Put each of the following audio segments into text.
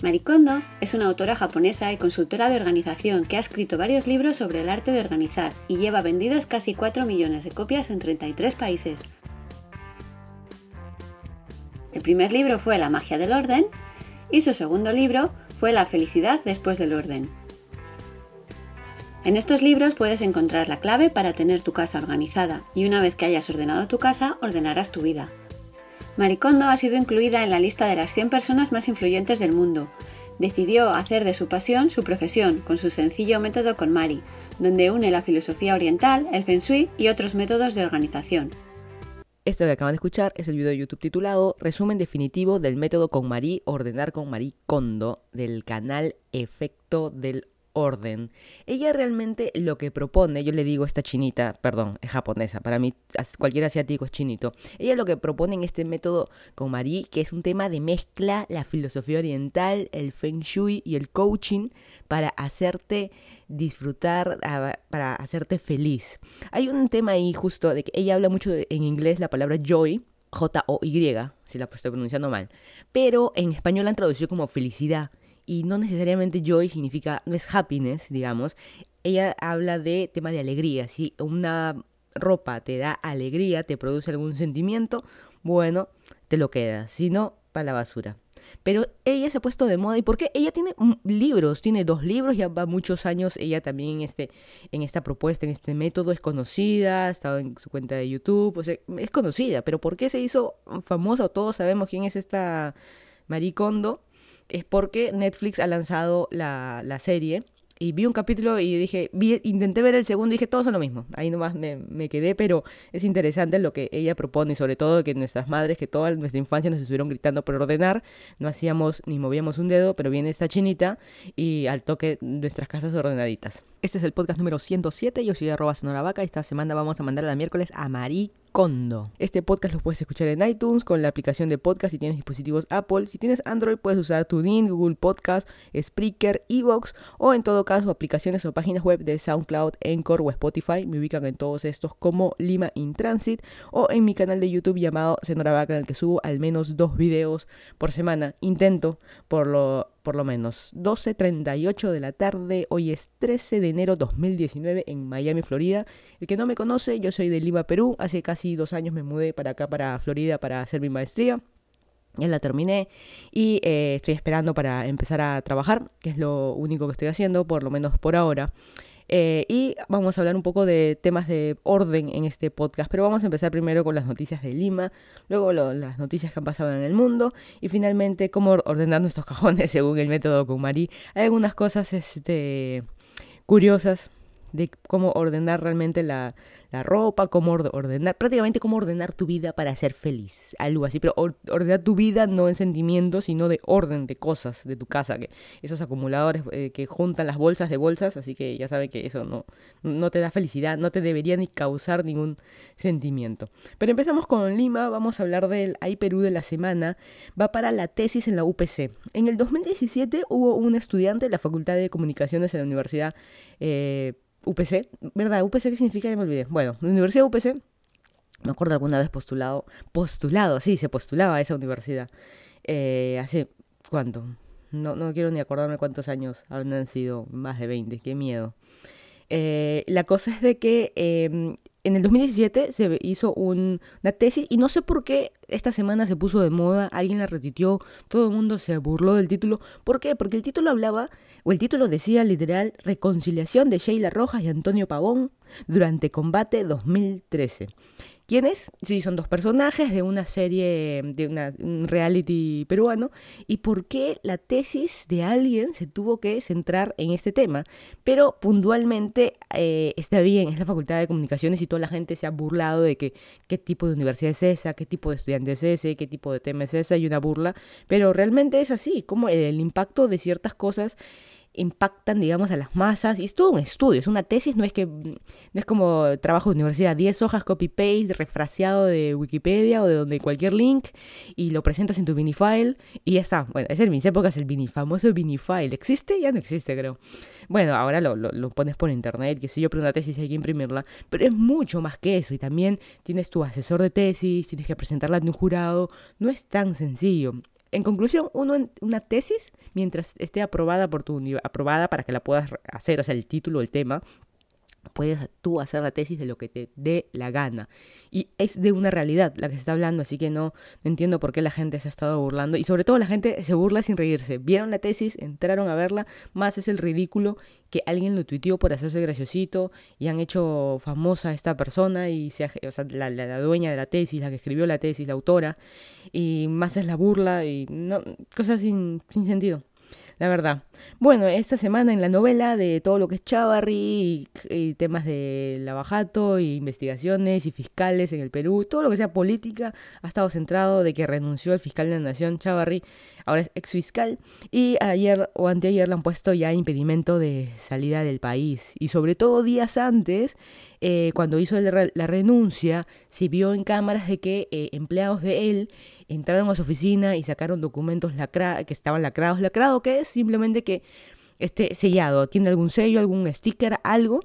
Marie Kondo es una autora japonesa y consultora de organización que ha escrito varios libros sobre el arte de organizar y lleva vendidos casi 4 millones de copias en 33 países. El primer libro fue La magia del orden y su segundo libro fue La felicidad después del orden. En estos libros puedes encontrar la clave para tener tu casa organizada y una vez que hayas ordenado tu casa, ordenarás tu vida. Maricondo ha sido incluida en la lista de las 100 personas más influyentes del mundo. Decidió hacer de su pasión su profesión con su sencillo método con Mari, donde une la filosofía oriental, el feng shui y otros métodos de organización. Esto que acaban de escuchar es el video de YouTube titulado Resumen definitivo del método con Marie Ordenar con Marie Kondo del canal Efecto del orden. Ella realmente lo que propone, yo le digo esta chinita, perdón, es japonesa, para mí cualquier asiático es chinito. Ella lo que propone en este método con Marie, que es un tema de mezcla, la filosofía oriental, el feng shui y el coaching para hacerte disfrutar, para hacerte feliz. Hay un tema ahí justo de que ella habla mucho en inglés la palabra joy, J-O-Y, si la estoy pronunciando mal, pero en español la han traducido como felicidad y no necesariamente joy significa, no es happiness, digamos. Ella habla de tema de alegría. Si una ropa te da alegría, te produce algún sentimiento, bueno, te lo quedas. Si no, para la basura. Pero ella se ha puesto de moda. ¿Y por qué? Ella tiene libros, tiene dos libros, ya va muchos años. Ella también en, este, en esta propuesta, en este método, es conocida, ha estado en su cuenta de YouTube, o sea, es conocida. Pero ¿por qué se hizo famosa? Todos sabemos quién es esta Maricondo es porque Netflix ha lanzado la, la serie y vi un capítulo y dije, intenté ver el segundo y dije, todos son lo mismo. Ahí nomás me, me, quedé, pero es interesante lo que ella propone y sobre todo que nuestras madres, que toda nuestra infancia nos estuvieron gritando por ordenar, no hacíamos ni movíamos un dedo, pero viene esta chinita y al toque nuestras casas ordenaditas. Este es el podcast número 107, yo soy arroba sonora vaca y esta semana vamos a mandar la miércoles a Marí Kondo. Este podcast lo puedes escuchar en iTunes con la aplicación de podcast si tienes dispositivos Apple. Si tienes Android puedes usar TuneIn, Google Podcast, Spreaker, Evox o en todo caso aplicaciones o páginas web de SoundCloud, Encore o Spotify. Me ubican en todos estos como Lima in Transit o en mi canal de YouTube llamado Sonora Vaca en el que subo al menos dos videos por semana. Intento por lo por lo menos. 12.38 de la tarde, hoy es 13 de enero 2019 en Miami, Florida. El que no me conoce, yo soy de Lima, Perú. Hace casi dos años me mudé para acá, para Florida, para hacer mi maestría. Ya la terminé y eh, estoy esperando para empezar a trabajar, que es lo único que estoy haciendo, por lo menos por ahora. Eh, y vamos a hablar un poco de temas de orden en este podcast, pero vamos a empezar primero con las noticias de Lima, luego las noticias que han pasado en el mundo y finalmente cómo ordenar nuestros cajones según el método Kumari. Hay algunas cosas este, curiosas de cómo ordenar realmente la, la ropa, cómo ordenar, prácticamente cómo ordenar tu vida para ser feliz, algo así, pero ordenar tu vida no en sentimientos, sino de orden de cosas de tu casa, que esos acumuladores eh, que juntan las bolsas de bolsas, así que ya saben que eso no, no te da felicidad, no te debería ni causar ningún sentimiento. Pero empezamos con Lima, vamos a hablar del AI Perú de la semana, va para la tesis en la UPC. En el 2017 hubo un estudiante de la Facultad de Comunicaciones en la Universidad eh, UPC, ¿verdad? ¿UPC qué significa? Ya me olvidé. Bueno, la Universidad UPC, me acuerdo alguna vez postulado, postulado, sí, se postulaba a esa universidad. Eh, hace, ¿cuánto? No, no quiero ni acordarme cuántos años han sido, más de 20, qué miedo. Eh, la cosa es de que em, en el 2017 se hizo una tesis y no sé por qué esta semana se puso de moda, alguien la retitió, todo el mundo se burló del título. ¿Por qué? Porque el título hablaba, o el título decía literal, Reconciliación de Sheila Rojas y Antonio Pavón durante combate 2013. ¿Quiénes? Sí, son dos personajes de una serie, de una, un reality peruano. ¿Y por qué la tesis de alguien se tuvo que centrar en este tema? Pero puntualmente eh, está bien, es la Facultad de Comunicaciones y toda la gente se ha burlado de qué tipo de universidad es esa, qué tipo de estudiante es ese, qué tipo de tema es esa y una burla. Pero realmente es así, como el impacto de ciertas cosas impactan, digamos, a las masas. Y es todo un estudio, es una tesis, no es que no es como trabajo de universidad, 10 hojas copy-paste, refraseado de Wikipedia o de donde cualquier link, y lo presentas en tu vinifile y ya está. Bueno, es en mis épocas el vini, famoso vinifile. ¿Existe? Ya no existe, creo. Bueno, ahora lo, lo, pones por internet, que si yo, pero una tesis hay que imprimirla, pero es mucho más que eso. Y también tienes tu asesor de tesis, tienes que presentarla ante un jurado. No es tan sencillo en conclusión, uno una tesis, mientras esté aprobada por tu aprobada para que la puedas hacer, o sea, el título, el tema, puedes tú hacer la tesis de lo que te dé la gana. Y es de una realidad la que se está hablando, así que no, entiendo por qué la gente se ha estado burlando. Y sobre todo la gente se burla sin reírse. Vieron la tesis, entraron a verla, más es el ridículo que alguien lo tuiteó por hacerse graciosito y han hecho famosa a esta persona y se o sea, la, la, dueña de la tesis, la que escribió la tesis, la autora, y más es la burla y no, cosas sin, sin sentido la verdad. Bueno, esta semana en la novela de todo lo que es Chavarri y, temas de lavajato y investigaciones y fiscales en el Perú, todo lo que sea política ha estado centrado de que renunció el fiscal de la Nación Chavarri, ahora es ex fiscal, y ayer o anteayer le han puesto ya impedimento de salida del país. Y sobre todo días antes, eh, cuando hizo la, renuncia, se vio en cámaras de que eh, empleados de él entraron a su oficina y sacaron documentos lacra que estaban lacrados. Lacrado que es simplemente que esté sellado, tiene algún sello, algún sticker, algo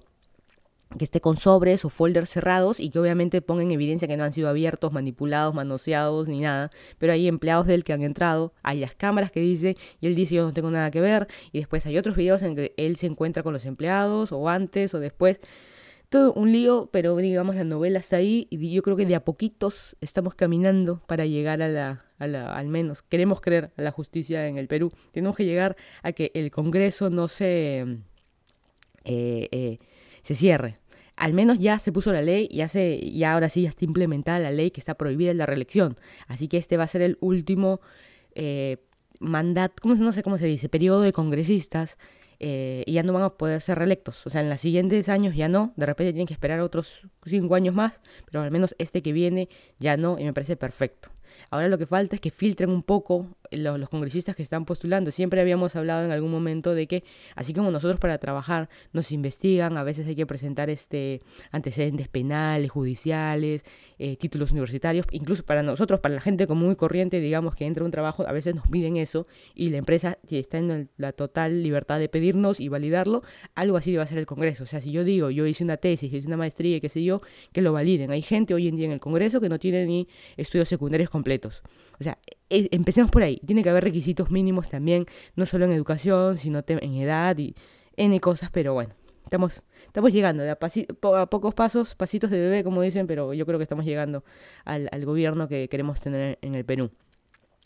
que esté con sobres o folders cerrados y que obviamente pongan en evidencia que no han sido abiertos, manipulados, manoseados ni nada, pero hay empleados de él que han entrado, hay las cámaras que dice y él dice yo no tengo nada que ver y después hay otros videos en que él se encuentra con los empleados o antes o después todo un lío, pero digamos la novela está ahí y yo creo que de a poquitos estamos caminando para llegar a la, a la, al menos queremos creer a la justicia en el Perú. Tenemos que llegar a que el Congreso no se, eh, eh, se cierre. Al menos ya se puso la ley, ya se, ya ahora sí ya está implementada la ley que está prohibida la reelección. Así que este va a ser el último eh, mandato, ¿cómo, no sé cómo se dice, periodo de congresistas eh, y ya no van a poder ser reelectos. O sea, en los siguientes años ya no, de repente tienen que esperar otros cinco años más, pero al menos este que viene ya no, y me parece perfecto. Ahora lo que falta es que filtren un poco los, congresistas que están postulando. Siempre habíamos hablado en algún momento de que, así como nosotros para trabajar nos investigan, a veces hay que presentar este antecedentes penales, judiciales, eh, títulos universitarios, incluso para nosotros, para la gente común y corriente, digamos que entra un trabajo, a veces nos piden eso y la empresa está en la total libertad de pedirnos y validarlo, algo así debe ser el Congreso. O sea, si yo digo, yo hice una tesis, hice una maestría, qué sé yo, que lo validen. Hay gente hoy en día en el Congreso que no tiene ni estudios secundarios completos. O sea, e, empecemos por ahí. Tiene que haber requisitos mínimos también, no solo en educación, sino en edad y N cosas, pero bueno. Estamos, estamos llegando a, pocos pasos, pasitos de bebé, como dicen, pero yo creo que estamos llegando al, gobierno que queremos tener en el Perú.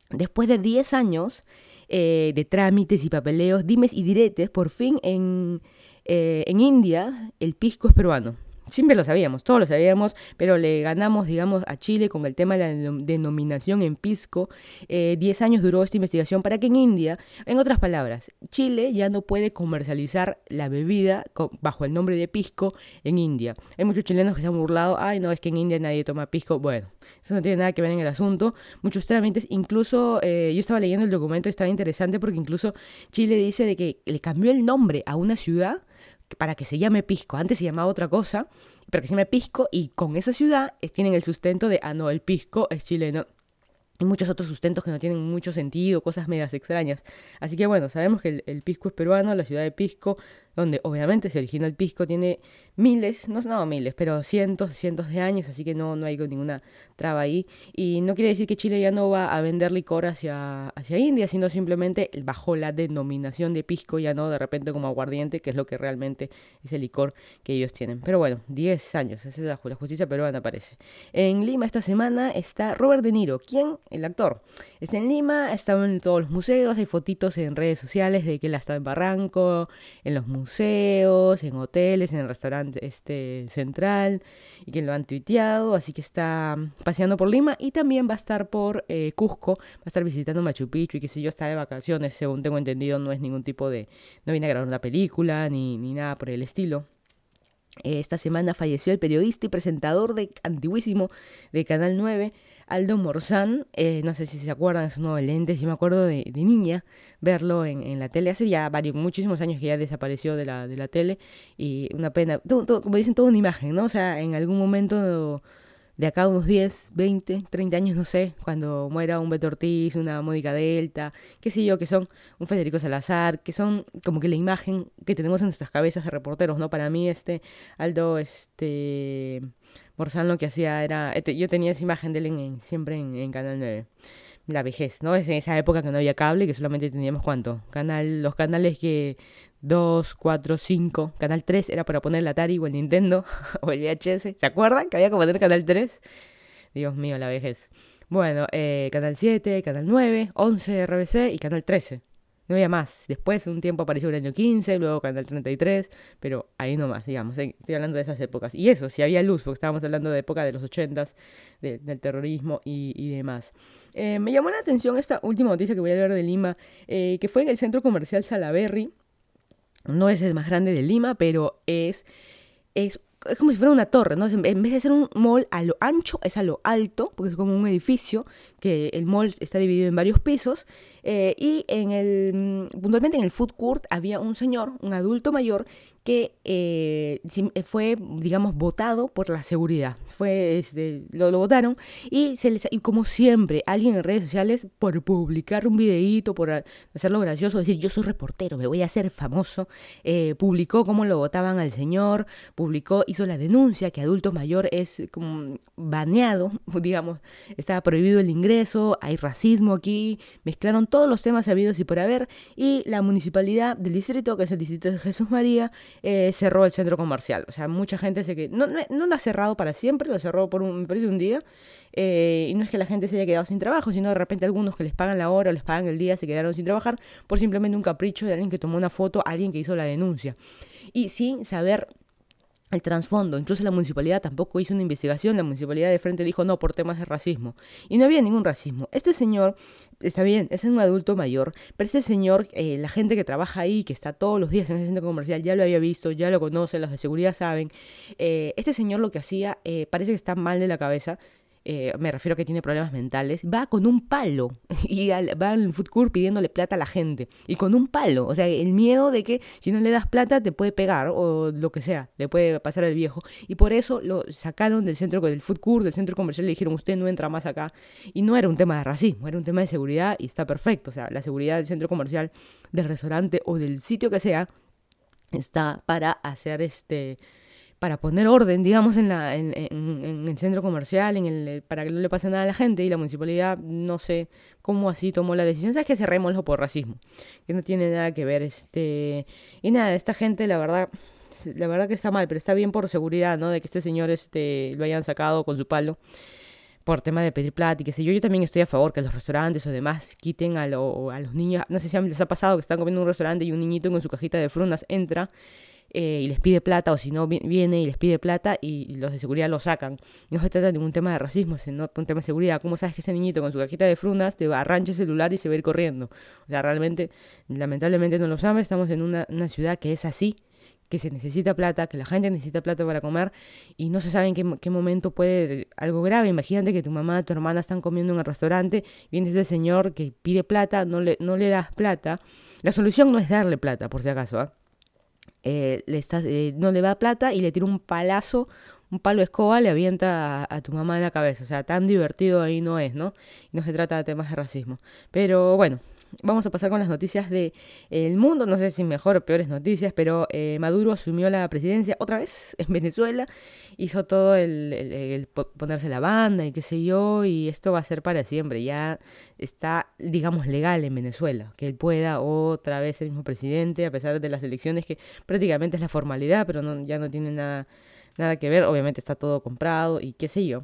Después de 10 años eh, de trámites y papeleos, dimes y diretes, por fin en, eh, en India el pisco es peruano. Siempre lo sabíamos, todos lo sabíamos, pero le ganamos, digamos, a Chile con el tema de la denominación en pisco. Eh, diez años duró esta investigación para que en India, en otras palabras, Chile ya no puede comercializar la bebida bajo el nombre de pisco en India. Hay muchos chilenos que se han burlado, ay, no, es que en India nadie toma pisco. Bueno, eso no tiene nada que ver en el asunto. Muchos trámites, incluso eh, yo estaba leyendo el documento, estaba interesante porque incluso Chile dice de que le cambió el nombre a una ciudad para que se llame Pisco. Antes se llamaba otra cosa, para que se llame Pisco y con esa ciudad tienen el sustento de, ah, no, el Pisco es chileno y muchos otros sustentos que no tienen mucho sentido, cosas medias extrañas. Así que bueno, sabemos que el, pisco es peruano, la ciudad de Pisco, donde obviamente se origina el pisco, tiene miles, no, no miles, pero cientos, cientos de años, así que no, no hay ninguna traba ahí. Y no quiere decir que Chile ya no va a vender licor hacia, hacia India, sino simplemente bajo la denominación de pisco, ya no de repente como aguardiente, que es lo que realmente es el licor que ellos tienen. Pero bueno, 10 años, esa es la, justicia peruana parece. En Lima esta semana está Robert De Niro, quien el actor. Está en Lima, está en todos los museos, hay fotitos en redes sociales de que él está en Barranco, en los museos, en hoteles, en el restaurante este, central, y que lo han tuiteado, así que está paseando por Lima y también va a estar por eh, Cusco, va a estar visitando Machu Picchu y que si yo está de vacaciones, según tengo entendido, no es ningún tipo de, no viene a grabar una película ni, ni nada por el estilo. Esta semana falleció el periodista y presentador de antiguísimo de Canal 9, Aldo Morzán, eh, no sé si se acuerdan, es uno de lentes, yo me acuerdo de, niña verlo en, la tele, hace ya varios, muchísimos años que ya desapareció de la, de la tele y una pena, como dicen, toda una imagen, ¿no? O sea, en algún momento de acá unos 10, 20, 30 años, no sé, cuando muera un Beto Ortiz, una Mónica Delta, qué sé yo, que son un Federico Salazar, que son como que la imagen que tenemos en nuestras cabezas de reporteros, ¿no? Para mí, este, Aldo, este, Morzán lo que hacía era, este, yo tenía esa imagen de él en, siempre en, en, Canal 9. la vejez, ¿no? Es en esa época que no había cable, que solamente teníamos cuánto, canal, los canales que 2, 4, 5, canal 3 era para poner el Atari o el Nintendo o el VHS, ¿se acuerdan que había que poner canal 3? Dios mío, la vejez. Bueno, eh, canal 7, canal 9, 11 RBC y canal 13. No había más. Después, un tiempo apareció el año 15, luego Canal 33, pero ahí no más, digamos. Eh, estoy hablando de esas épocas. Y eso, si había luz, porque estábamos hablando de época de los 80s, del terrorismo y, demás. Eh, me llamó la atención esta última noticia que voy a hablar de Lima, eh, que fue en el centro comercial Salaberry. No es el más grande de Lima, pero es, es es como si fuera una torre, ¿no? En vez de ser un mall a lo ancho, es a lo alto, porque es como un edificio, que el mall está dividido en varios pisos, eh, y en el, mm, puntualmente en el food court había un señor, un adulto mayor, que eh, eh, fue, digamos, votado por la seguridad. Fue, este, lo, votaron y, se les, y como siempre, alguien en redes sociales, por publicar un videíto, por hacerlo gracioso, decir yo soy reportero, me voy a hacer famoso, publicó cómo lo votaban al señor, publicó, hizo la denuncia que adulto mayor es como baneado, digamos, estaba prohibido el ingreso, hay racismo aquí, mezclaron todos los temas habidos y por haber, y la municipalidad del distrito, que es el distrito de Jesús María, eh, cerró el centro comercial. O sea, mucha gente se que no, no, lo ha cerrado para siempre, lo cerró por un, me un día, eh, y no es que la gente se haya quedado sin trabajo, sino de repente algunos que les pagan la hora o les pagan el día se quedaron sin trabajar por simplemente un capricho de alguien que tomó una foto, alguien que hizo la denuncia. Y sin saber el trasfondo. Incluso la municipalidad tampoco hizo una investigación. La municipalidad de frente dijo no por temas de racismo. Y no había ningún racismo. Este señor, está bien, es un adulto mayor, pero este señor, eh, la gente que trabaja ahí, que está todos los días en ese centro comercial, ya lo había visto, ya lo conoce, los de seguridad saben. Eh, este señor lo que hacía, eh, parece que está mal de la cabeza. Eh, me refiero a que tiene problemas mentales, va con un palo y va al food court pidiéndole plata a la gente. Y con un palo. O sea, el miedo de que si no le das plata te puede pegar o lo que sea, le puede pasar al viejo. Y por eso lo sacaron del centro del food court, del centro comercial, y le dijeron, usted no entra más acá. Y no era un tema de racismo, era un tema de seguridad y está perfecto. O sea, la seguridad del centro comercial, del restaurante o del sitio que sea, está para hacer este para poner orden, digamos, en, el centro comercial, para que no le pase nada a la gente, y la municipalidad, no sé cómo así tomó la decisión, sabes que cerrémoslo por racismo, que no tiene nada que ver, este, y nada, esta gente, la verdad, la verdad que está mal, pero está bien por seguridad, ¿no? De que este señor, este, lo hayan sacado con su palo por tema de pedir plata y qué sé yo. Yo también estoy a favor que los restaurantes o demás quiten a, los niños. No sé si les ha pasado que están comiendo en un restaurante y un niñito con su cajita de frunas entra eh, y les pide plata, o si no viene y les pide plata y los de seguridad lo sacan. No se trata de ningún tema de racismo, sino un tema de seguridad. ¿Cómo sabes que ese niñito con su cajita de frunas te arrancha el celular y se va a ir corriendo? O sea, realmente, lamentablemente no lo sabe, estamos en una, ciudad que es así, que se necesita plata, que la gente necesita plata para comer y no se sabe en qué, momento puede algo grave. Imagínate que tu mamá, tu hermana están comiendo en el restaurante, viene ese señor que pide plata, no le, no le das plata. La solución no es darle plata, por si acaso, ¿ah? Eh, le estás, eh, no le da plata y le tira un palazo, un palo de escoba, le avienta a, tu mamá en la cabeza. O sea, tan divertido ahí no es, ¿no? Y no se trata de temas de racismo. Pero bueno, Vamos a pasar con las noticias del el mundo, no sé si mejor o peores noticias, pero eh, Maduro asumió la presidencia otra vez en Venezuela, hizo todo el, ponerse la banda y qué sé yo, y esto va a ser para siempre, ya está, digamos, legal en Venezuela, que él pueda otra vez el mismo presidente, a pesar de las elecciones que prácticamente es la formalidad, pero no, ya no tiene nada, nada que ver, obviamente está todo comprado y qué sé yo.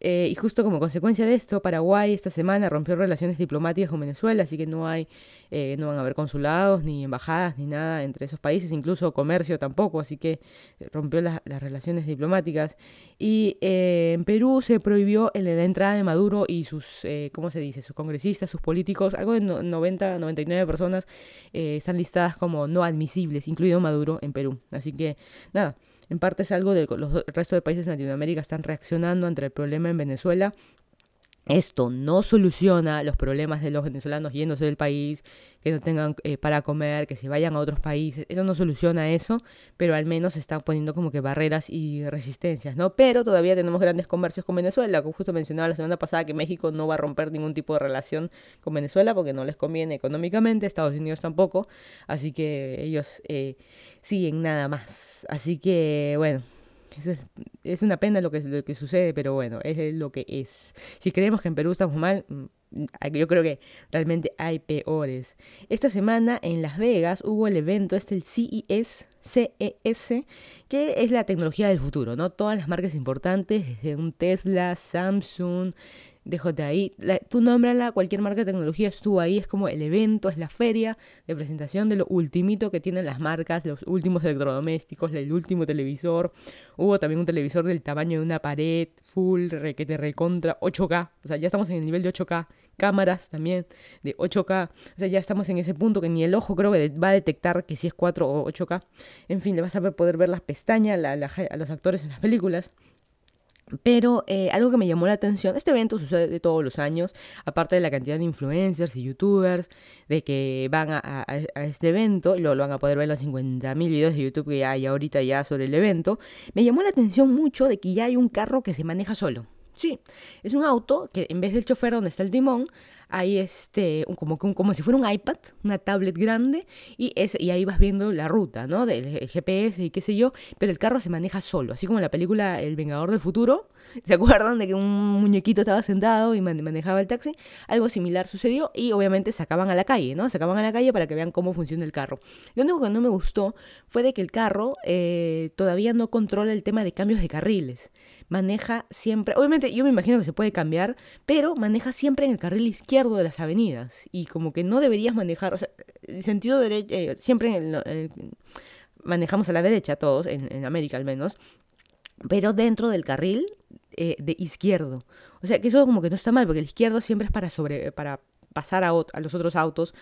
Eh, y justo como consecuencia de esto, Paraguay esta semana rompió relaciones diplomáticas con Venezuela, así que no hay, eh, no van a haber consulados, ni embajadas, ni nada entre esos países, incluso comercio tampoco, así que eh, rompió las relaciones diplomáticas. Y en Perú se prohibió la entrada de Maduro y sus, ¿cómo se dice?, sus congresistas, sus políticos, algo de 90, 99 personas están listadas como no admisibles, incluido Maduro en Perú. Así que, nada. En parte es algo de los el resto de países de Latinoamérica están reaccionando ante el problema en Venezuela esto no soluciona los problemas de los venezolanos yéndose del país, que no tengan eh, para comer, que se vayan a otros países. Eso no soluciona eso, pero al menos se están poniendo como que barreras y resistencias, ¿no? Pero todavía tenemos grandes comercios con Venezuela. Como justo mencionaba la semana pasada que México no va a romper ningún tipo de relación con Venezuela porque no les conviene económicamente, Estados Unidos tampoco. Así que ellos eh, siguen nada más. Así que, bueno Es, una pena lo que, lo que sucede, pero bueno, es lo que es. Si creemos que en Perú estamos mal, mm, yo creo que realmente hay peores. Esta semana en Las Vegas hubo el evento, este el CES, CES, que es la tecnología del futuro, ¿no? Todas las marcas importantes, desde un Tesla, Samsung, DJI, la, tú nómbrala, cualquier marca de tecnología estuvo ahí, es como el evento, es la feria de presentación de lo ultimito que tienen las marcas, los últimos electrodomésticos, el último televisor, hubo también un televisor del tamaño de una pared, full, requete recontra, 8K, o sea, ya estamos en el nivel de 8K, cámaras también de 8K, o sea, ya estamos en ese punto que ni el ojo creo que va a detectar que si es 4 o 8K, en fin, le vas a poder ver las pestañas a los actores en las películas. Pero eh, algo que me llamó la atención, este evento sucede todos los años, aparte de la cantidad de influencers y youtubers de que van a, este evento, lo, lo, van a poder ver los 50.000 videos de YouTube que hay ahorita ya sobre el evento, me llamó la atención mucho de que ya hay un carro que se maneja solo. Sí, es un auto que en vez del chofer donde está el timón, hay este, como, como si fuera un iPad, una tablet grande, y, es, y ahí vas viendo la ruta, ¿no? Del GPS y qué sé yo, pero el carro se maneja solo, así como en la película El Vengador del Futuro, ¿se acuerdan de que un muñequito estaba sentado y manejaba el taxi? Algo similar sucedió y obviamente sacaban a la calle, ¿no? Sacaban a la calle para que vean cómo funciona el carro. Lo único que no me gustó fue de que el carro eh, todavía no controla el tema de cambios de carriles maneja siempre, obviamente yo me imagino que se puede cambiar, pero maneja siempre en el carril izquierdo de las avenidas y como que no deberías manejar, o sea, el sentido derecho, eh, siempre manejamos a la derecha todos, en, América al menos, pero dentro del carril eh, de izquierdo. O sea, que eso como que no está mal, porque el izquierdo siempre es para sobre para pasar a, a los otros autos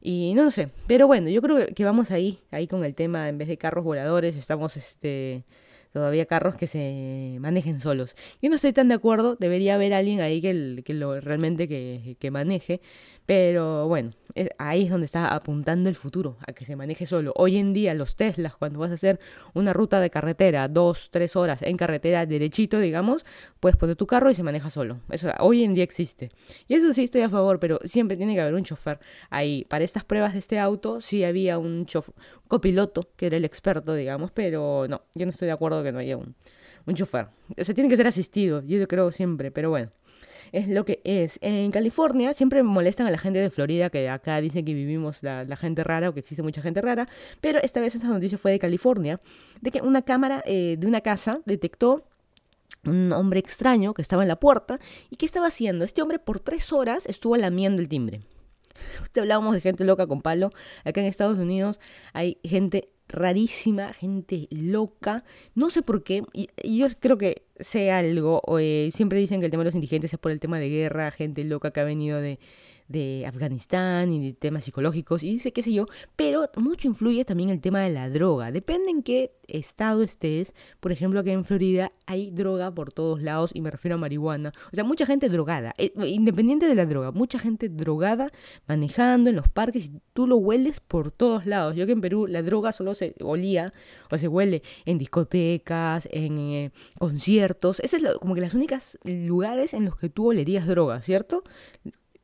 y no sé, pero bueno, yo creo que vamos ahí, ahí con el tema, en vez de carros voladores, estamos este todavía carros que se manejen solos. Yo no estoy tan de acuerdo, debería haber alguien ahí que, que lo realmente que, que maneje, pero bueno, ahí es donde está apuntando el futuro, a que se maneje solo. Hoy en día los Teslas, cuando vas a hacer una ruta de carretera, dos, tres horas en carretera derechito, digamos, puedes poner tu carro y se maneja solo. Eso hoy en día existe. Y eso sí estoy a favor, pero siempre tiene que haber un chofer ahí. Para estas pruebas de este auto sí había un chofer, copiloto, que era el experto, digamos, pero no, yo no estoy de acuerdo que no haya un, un chofer. Se tiene que ser asistido, yo creo siempre, pero bueno es lo que es. En California siempre molestan a la gente de Florida, que acá dicen que vivimos la, gente rara o que existe mucha gente rara, pero esta vez esta noticia fue de California, de que una cámara eh, de una casa detectó un hombre extraño que estaba en la puerta y ¿qué estaba haciendo? Este hombre por tres horas estuvo lamiendo el timbre. Usted hablábamos de gente loca con palo. Acá en Estados Unidos hay gente rarísima, gente loca. No sé por qué. Y, yo creo que sé algo. Eh, siempre dicen que el tema de los indigentes es por el tema de guerra, gente loca que ha venido de, de Afganistán y de temas psicológicos y dice qué sé yo, pero mucho influye también el tema de la droga. Depende en qué estado estés. Por ejemplo, aquí en Florida hay droga por todos lados y me refiero a marihuana. O sea, mucha gente drogada, eh, independiente de la droga, mucha gente drogada manejando en los parques y tú lo hueles por todos lados. Yo que en Perú la droga solo se olía o se huele en discotecas, en eh, conciertos. Ese es como que las únicas lugares en los que tú olerías droga, ¿cierto?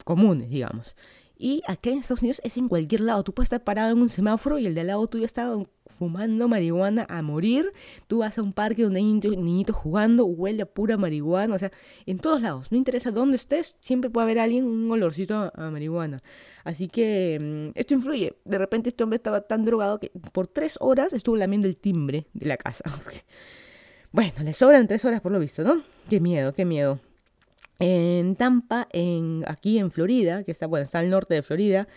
comunes, digamos. Y acá en Estados Unidos es en cualquier lado. Tú puedes estar parado en un semáforo y el de al lado tuyo está fumando marihuana a morir. Tú vas a un parque donde hay niñitos, jugando, huele a pura marihuana. O sea, en todos lados. No interesa dónde estés, siempre puede haber alguien un olorcito a, marihuana. Así que mm, esto influye. De repente este hombre estaba tan drogado que por tres horas estuvo lamiendo el timbre de la casa. bueno, le sobran tres horas por lo visto, ¿no? Qué miedo, qué miedo. En Tampa, en, aquí en Florida, que está, bueno, está al norte de Florida,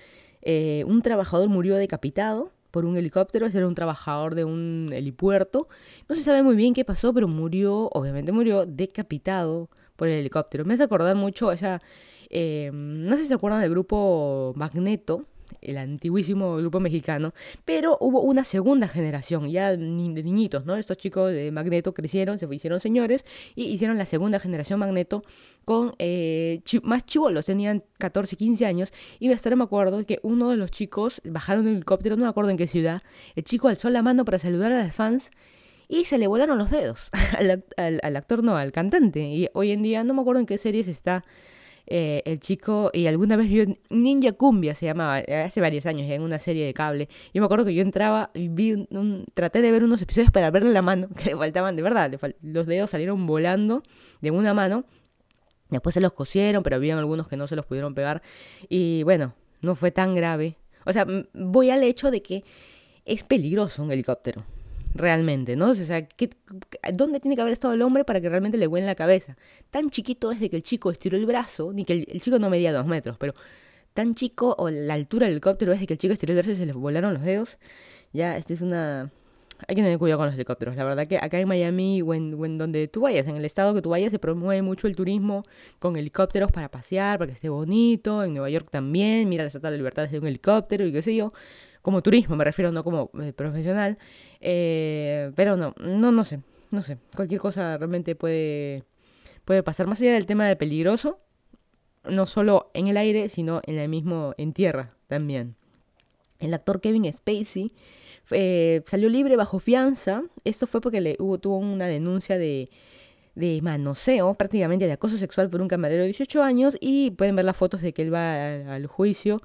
eh, un trabajador murió decapitado por un helicóptero, era un trabajador de un helipuerto. No se sabe muy bien qué pasó, pero murió, obviamente murió decapitado por el helicóptero. Me hace acordar mucho esa, eh, no sé si se acuerdan del grupo Magneto, el antiguísimo grupo mexicano, pero hubo una segunda generación, ya de niñitos, ¿no? Estos chicos de Magneto crecieron, se hicieron señores y hicieron la segunda generación Magneto con eh, más chivolos, tenían 14, 15 años y hasta me acuerdo que uno de los chicos bajaron un helicóptero, no me acuerdo en qué ciudad, el chico alzó la mano para saludar a los fans y se le volaron los dedos al, al, al actor, no, al cantante. Y hoy en día no me acuerdo en qué series está eh, el chico, y alguna vez vio Ninja Cumbia, se llamaba, hace varios años, en una serie de cable. Yo me acuerdo que yo entraba vi un, traté de ver unos episodios para verle la mano, que le faltaban, de verdad, los dedos salieron volando de una mano. Después se los cosieron, pero habían algunos que no se los pudieron pegar. Y bueno, no fue tan grave. O sea, voy al hecho de que es peligroso un helicóptero realmente, ¿no? O sea, ¿dónde tiene que haber estado el hombre para que realmente le huele la cabeza? Tan chiquito es de que el chico estiró el brazo, ni que el, chico no medía dos metros, pero tan chico o la altura del helicóptero es de que el chico estiró el brazo y se le volaron los dedos. Ya, esta es una... Hay que tener cuidado con los helicópteros. La verdad que acá en Miami o en, donde tú vayas, en el estado que tú vayas, se promueve mucho el turismo con helicópteros para pasear, para que esté bonito. En Nueva York también, mira la Estatua de la Libertad desde un helicóptero y qué sé yo como turismo, me refiero, no como eh, profesional. Eh, pero no, no, no sé, no sé. Cualquier cosa realmente puede, puede pasar. Más allá del tema de peligroso, no solo en el aire, sino en el mismo, en tierra también. El actor Kevin Spacey eh, salió libre bajo fianza. Esto fue porque le hubo, tuvo una denuncia de, de manoseo, prácticamente de acoso sexual por un camarero de 18 años. Y pueden ver las fotos de que él va al juicio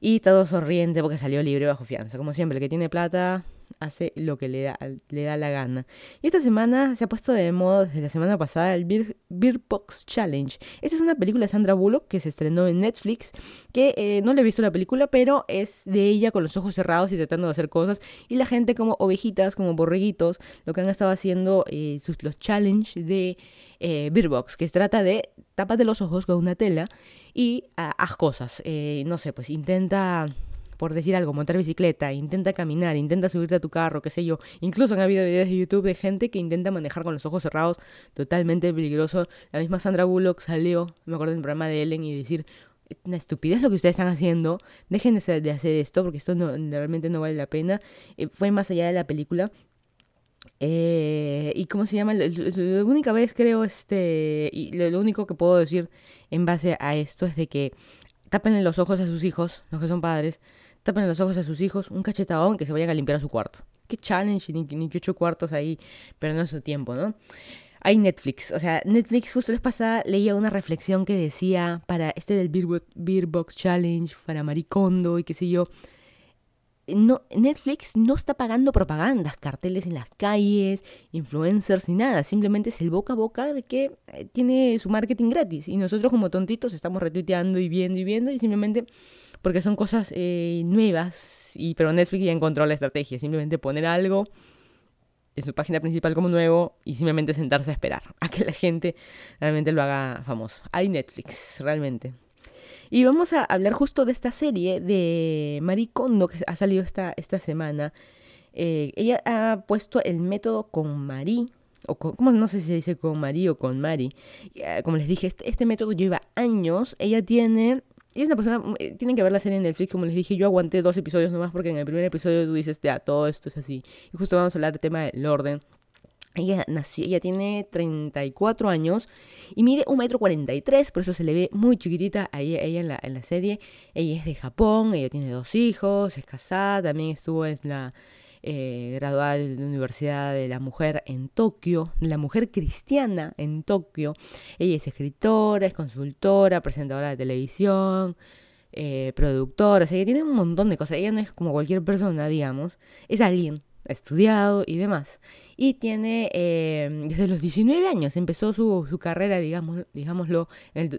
y todo sonriente porque salió libre bajo fianza. Como siempre, el que tiene plata hace lo que le da, le da la gana. Y esta semana se ha puesto de moda desde la semana pasada el Beer, Box Challenge. Esta es una película de Sandra Bullock que se estrenó en Netflix, que eh, no le he visto la película, pero es de ella con los ojos cerrados y tratando de hacer cosas. Y la gente como ovejitas, como borreguitos, lo que han estado haciendo eh, sus, los challenge de eh, Beerbox, que se trata de tápate los ojos con una tela y ah, haz cosas. Eh, no sé, pues intenta, por decir algo, montar bicicleta, intenta caminar, intenta subirte a tu carro, qué sé yo. Incluso han habido videos de YouTube de gente que intenta manejar con los ojos cerrados, totalmente peligroso. La misma Sandra Bullock salió, me acuerdo en el programa de Ellen, y decir, es una estupidez lo que ustedes están haciendo, dejen de hacer, esto porque esto no, realmente no vale la pena. Eh, fue más allá de la película, eh, y cómo se llama, la, única vez creo, este, y lo, único que puedo decir en base a esto es de que tapen los ojos a sus hijos, los que son padres, tapen los ojos a sus hijos, un cachetadón que se vayan a limpiar a su cuarto. Qué challenge, ni, ni que ocho cuartos ahí, es su tiempo, ¿no? Hay Netflix, o sea, Netflix justo les pasada leía una reflexión que decía para este del Beer, Beer Box Challenge, para Maricondo y qué sé yo, no, Netflix no está pagando propagandas, carteles en las calles, influencers ni nada. Simplemente es el boca a boca de que eh, tiene su marketing gratis. Y nosotros como tontitos estamos retuiteando y viendo y viendo y simplemente porque son cosas eh, nuevas. Y, pero Netflix ya encontró la estrategia. Simplemente poner algo en su página principal como nuevo y simplemente sentarse a esperar a que la gente realmente lo haga famoso. Hay Netflix, realmente. Y vamos a hablar justo de esta serie de Marie Kondo que ha salido esta, esta semana. Eh, ella ha puesto el método con Marie, o ¿cómo no sé si se dice con Marie o con Mari. Eh, como les dije, este, este, método lleva años. Ella tiene. Ella es una persona. Eh, tienen que ver la serie en Netflix, como les dije. Yo aguanté dos episodios nomás porque en el primer episodio tú dices, ya, todo esto es así. Y justo vamos a hablar del tema del orden ella nació, ella tiene 34 años y mide 1,43 metro 43, por eso se le ve muy chiquitita a ella, en, la, en la serie. Ella es de Japón, ella tiene dos hijos, es casada, también estuvo en la eh, graduada de la Universidad de la Mujer en Tokio, la mujer cristiana en Tokio. Ella es escritora, es consultora, presentadora de televisión, eh, productora, o sea, ella tiene un montón de cosas. Ella no es como cualquier persona, digamos, es alguien estudiado y demás. Y tiene, eh, desde los 19 años, empezó su, su carrera, digamos, digámoslo,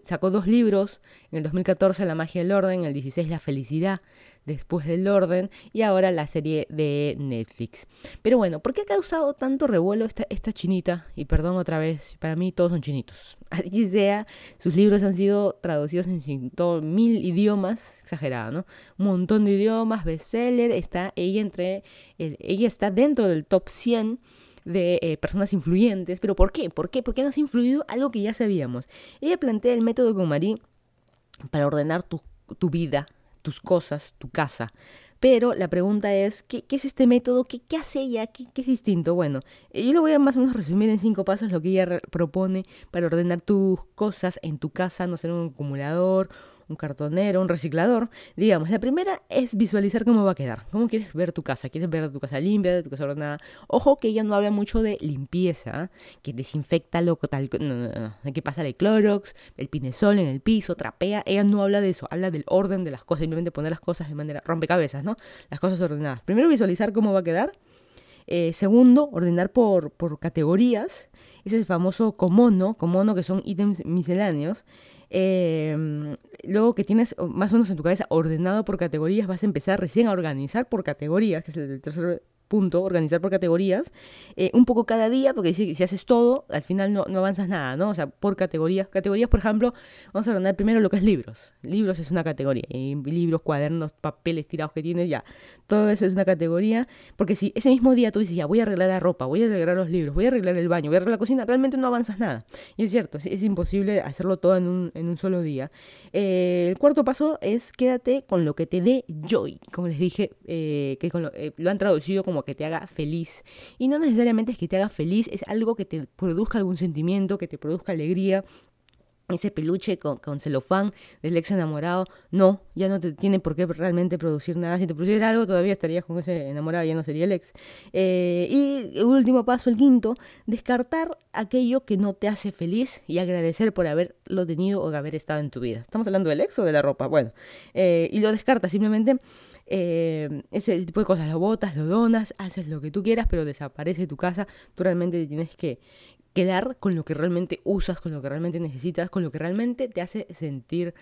sacó dos libros, en el 2014 La magia del orden, en el 16 La felicidad, después del orden, y ahora la serie de Netflix. Pero bueno, ¿por qué ha causado tanto revuelo esta, chinita? Y perdón otra vez, para mí todos son chinitos. Así sea, sus libros han sido traducidos en mil idiomas, exagerado, ¿no? Un montón de idiomas, bestseller, está ella entre, ella está dentro del top 100 de eh, personas influyentes. ¿Pero por qué? ¿Por qué? Porque nos ha influido algo que ya sabíamos. Ella plantea el método con Marie para ordenar tu vida, tus cosas, tu casa. Pero la pregunta es, ¿qué, es este método? ¿Qué, hace ella? ¿Qué, ¿Qué, es distinto? Bueno, yo lo voy a más o menos resumir en cinco pasos lo que ella propone para ordenar tus cosas en tu casa, no ser un acumulador un cartonero, un reciclador. Digamos, la primera es visualizar cómo va a quedar. ¿Cómo quieres ver tu casa? ¿Quieres ver tu casa limpia, tu casa ordenada? Ojo que ella no habla mucho de limpieza, que desinfecta loco tal. No, no, no. Que pasar el Clorox, el pinesol en el piso, trapea. Ella no habla de eso, habla del orden de las cosas, simplemente poner las cosas de manera rompecabezas, ¿no? Las cosas ordenadas. Primero visualizar cómo va a quedar. Eh, segundo, ordenar por, por categorías. Ese es el famoso comono, comono que son ítems misceláneos. Eh, luego que tienes más o menos en tu cabeza ordenado por categorías, vas a empezar recién a organizar por categorías, que es el tercer punto, organizar por categorías, eh, un poco cada día, porque si, si haces todo, al final no, no, avanzas nada, ¿no? O sea, por categorías. Categorías, por ejemplo, vamos a ordenar primero lo que es libros. Libros es una categoría. libros, cuadernos, papeles tirados que tienes, ya. Todo eso es una categoría. Porque si ese mismo día tú dices, ya, voy a arreglar la ropa, voy a arreglar los libros, voy a arreglar el baño, voy a arreglar la cocina, realmente no avanzas nada. Y es cierto, es, es imposible hacerlo todo en un, en un solo día. Eh, el cuarto paso es quédate con lo que te dé joy. Como les dije, eh, que con lo, eh, lo han traducido como que te haga feliz. Y no necesariamente es que te haga feliz, es algo que te produzca algún sentimiento, que te produzca alegría, ese peluche con, celofán del ex enamorado, no, ya no te tiene por qué realmente producir nada. Si te produciera algo, todavía estarías con ese enamorado, ya no sería el ex. Eh, y el último paso, el quinto, descartar aquello que no te hace feliz y agradecer por haberlo tenido o haber estado en tu vida. ¿Estamos hablando del ex o de la ropa? Bueno, eh, y lo descartas simplemente. Eh, ese tipo de cosas, lo botas, lo donas, haces lo que tú quieras, pero desaparece tu casa. Tú realmente tienes que, quedar con lo que realmente usas, con lo que realmente necesitas, con lo que realmente te hace sentir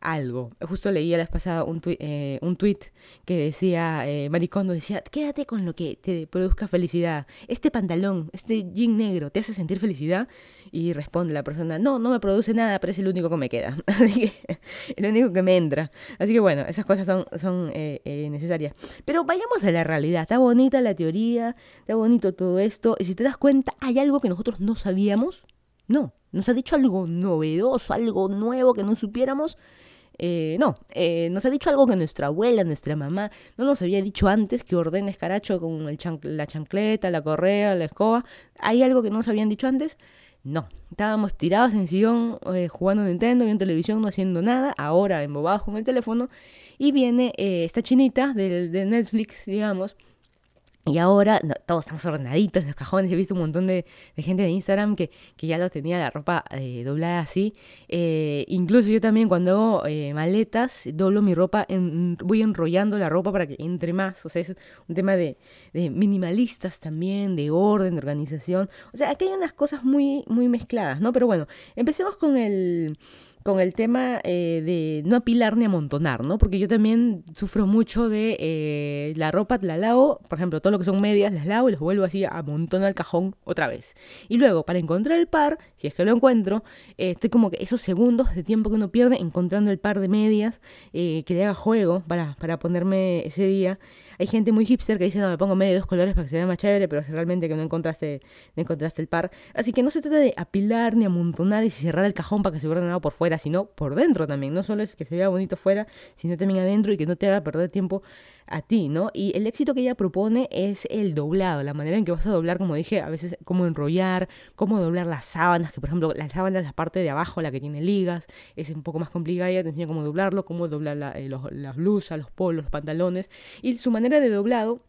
algo. Justo leía la vez pasada un, eh, un tweet que decía, eh, Maricondo decía, quédate con lo que te produzca felicidad. Este pantalón, este jean negro, ¿te hace sentir felicidad? Y responde la persona, no, no me produce nada, pero es el único que me queda. Así que, el único que me entra. Así que bueno, esas cosas son, son eh, necesarias. Pero vayamos a la realidad. Está bonita la teoría, está bonito todo esto. Y si te das cuenta, hay algo que nosotros no sabíamos. No, nos ha dicho algo novedoso, algo nuevo que no supiéramos. Eh, no, eh, nos ha dicho algo que nuestra abuela, nuestra mamá, no nos había dicho antes que ordenes caracho con el la chancleta, la correa, la escoba. ¿Hay algo que no nos habían dicho antes? No, estábamos tirados en sillón eh, jugando Nintendo, viendo televisión, no haciendo nada, ahora embobados con el teléfono, y viene eh, esta chinita de, de Netflix, digamos, y ahora todos estamos ordenaditos en los cajones. He visto un montón de, gente de Instagram que, que, ya lo tenía la ropa eh, doblada así. Eh, incluso yo también cuando hago eh, maletas, doblo mi ropa, voy enrollando la ropa para que entre más. O sea, es un tema de, de, minimalistas también, de orden, de organización. O sea, aquí hay unas cosas muy, muy mezcladas, ¿no? Pero bueno, empecemos con el con el tema eh, de no apilar ni amontonar, ¿no? Porque yo también sufro mucho de eh, la ropa, la lavo, por ejemplo, todo lo que son medias, las lavo y los vuelvo así a amontonar al cajón otra vez. Y luego, para encontrar el par, si es que lo encuentro, eh, estoy como que esos segundos de tiempo que uno pierde encontrando el par de medias que le haga juego para, para ponerme ese día. Hay gente muy hipster que dice, no, me pongo medio de dos colores para que se vea más chévere, pero realmente que no encontraste, no encontraste el par. Así que no se trata de apilar ni amontonar y cerrar el cajón para que se vea ordenado por fuera, sino por dentro también. No solo es que se vea bonito fuera, sino también adentro y que no te haga perder tiempo a ti, ¿no? Y el éxito que ella propone es el doblado, la manera en que vas a doblar, como dije, a veces cómo enrollar, cómo doblar las sábanas, que por ejemplo las sábanas, la parte de abajo, la que tiene ligas, es un poco más complicada, ella te enseña cómo doblarlo, cómo doblar la, eh, las blusas, los polos, los pantalones, y su manera de doblado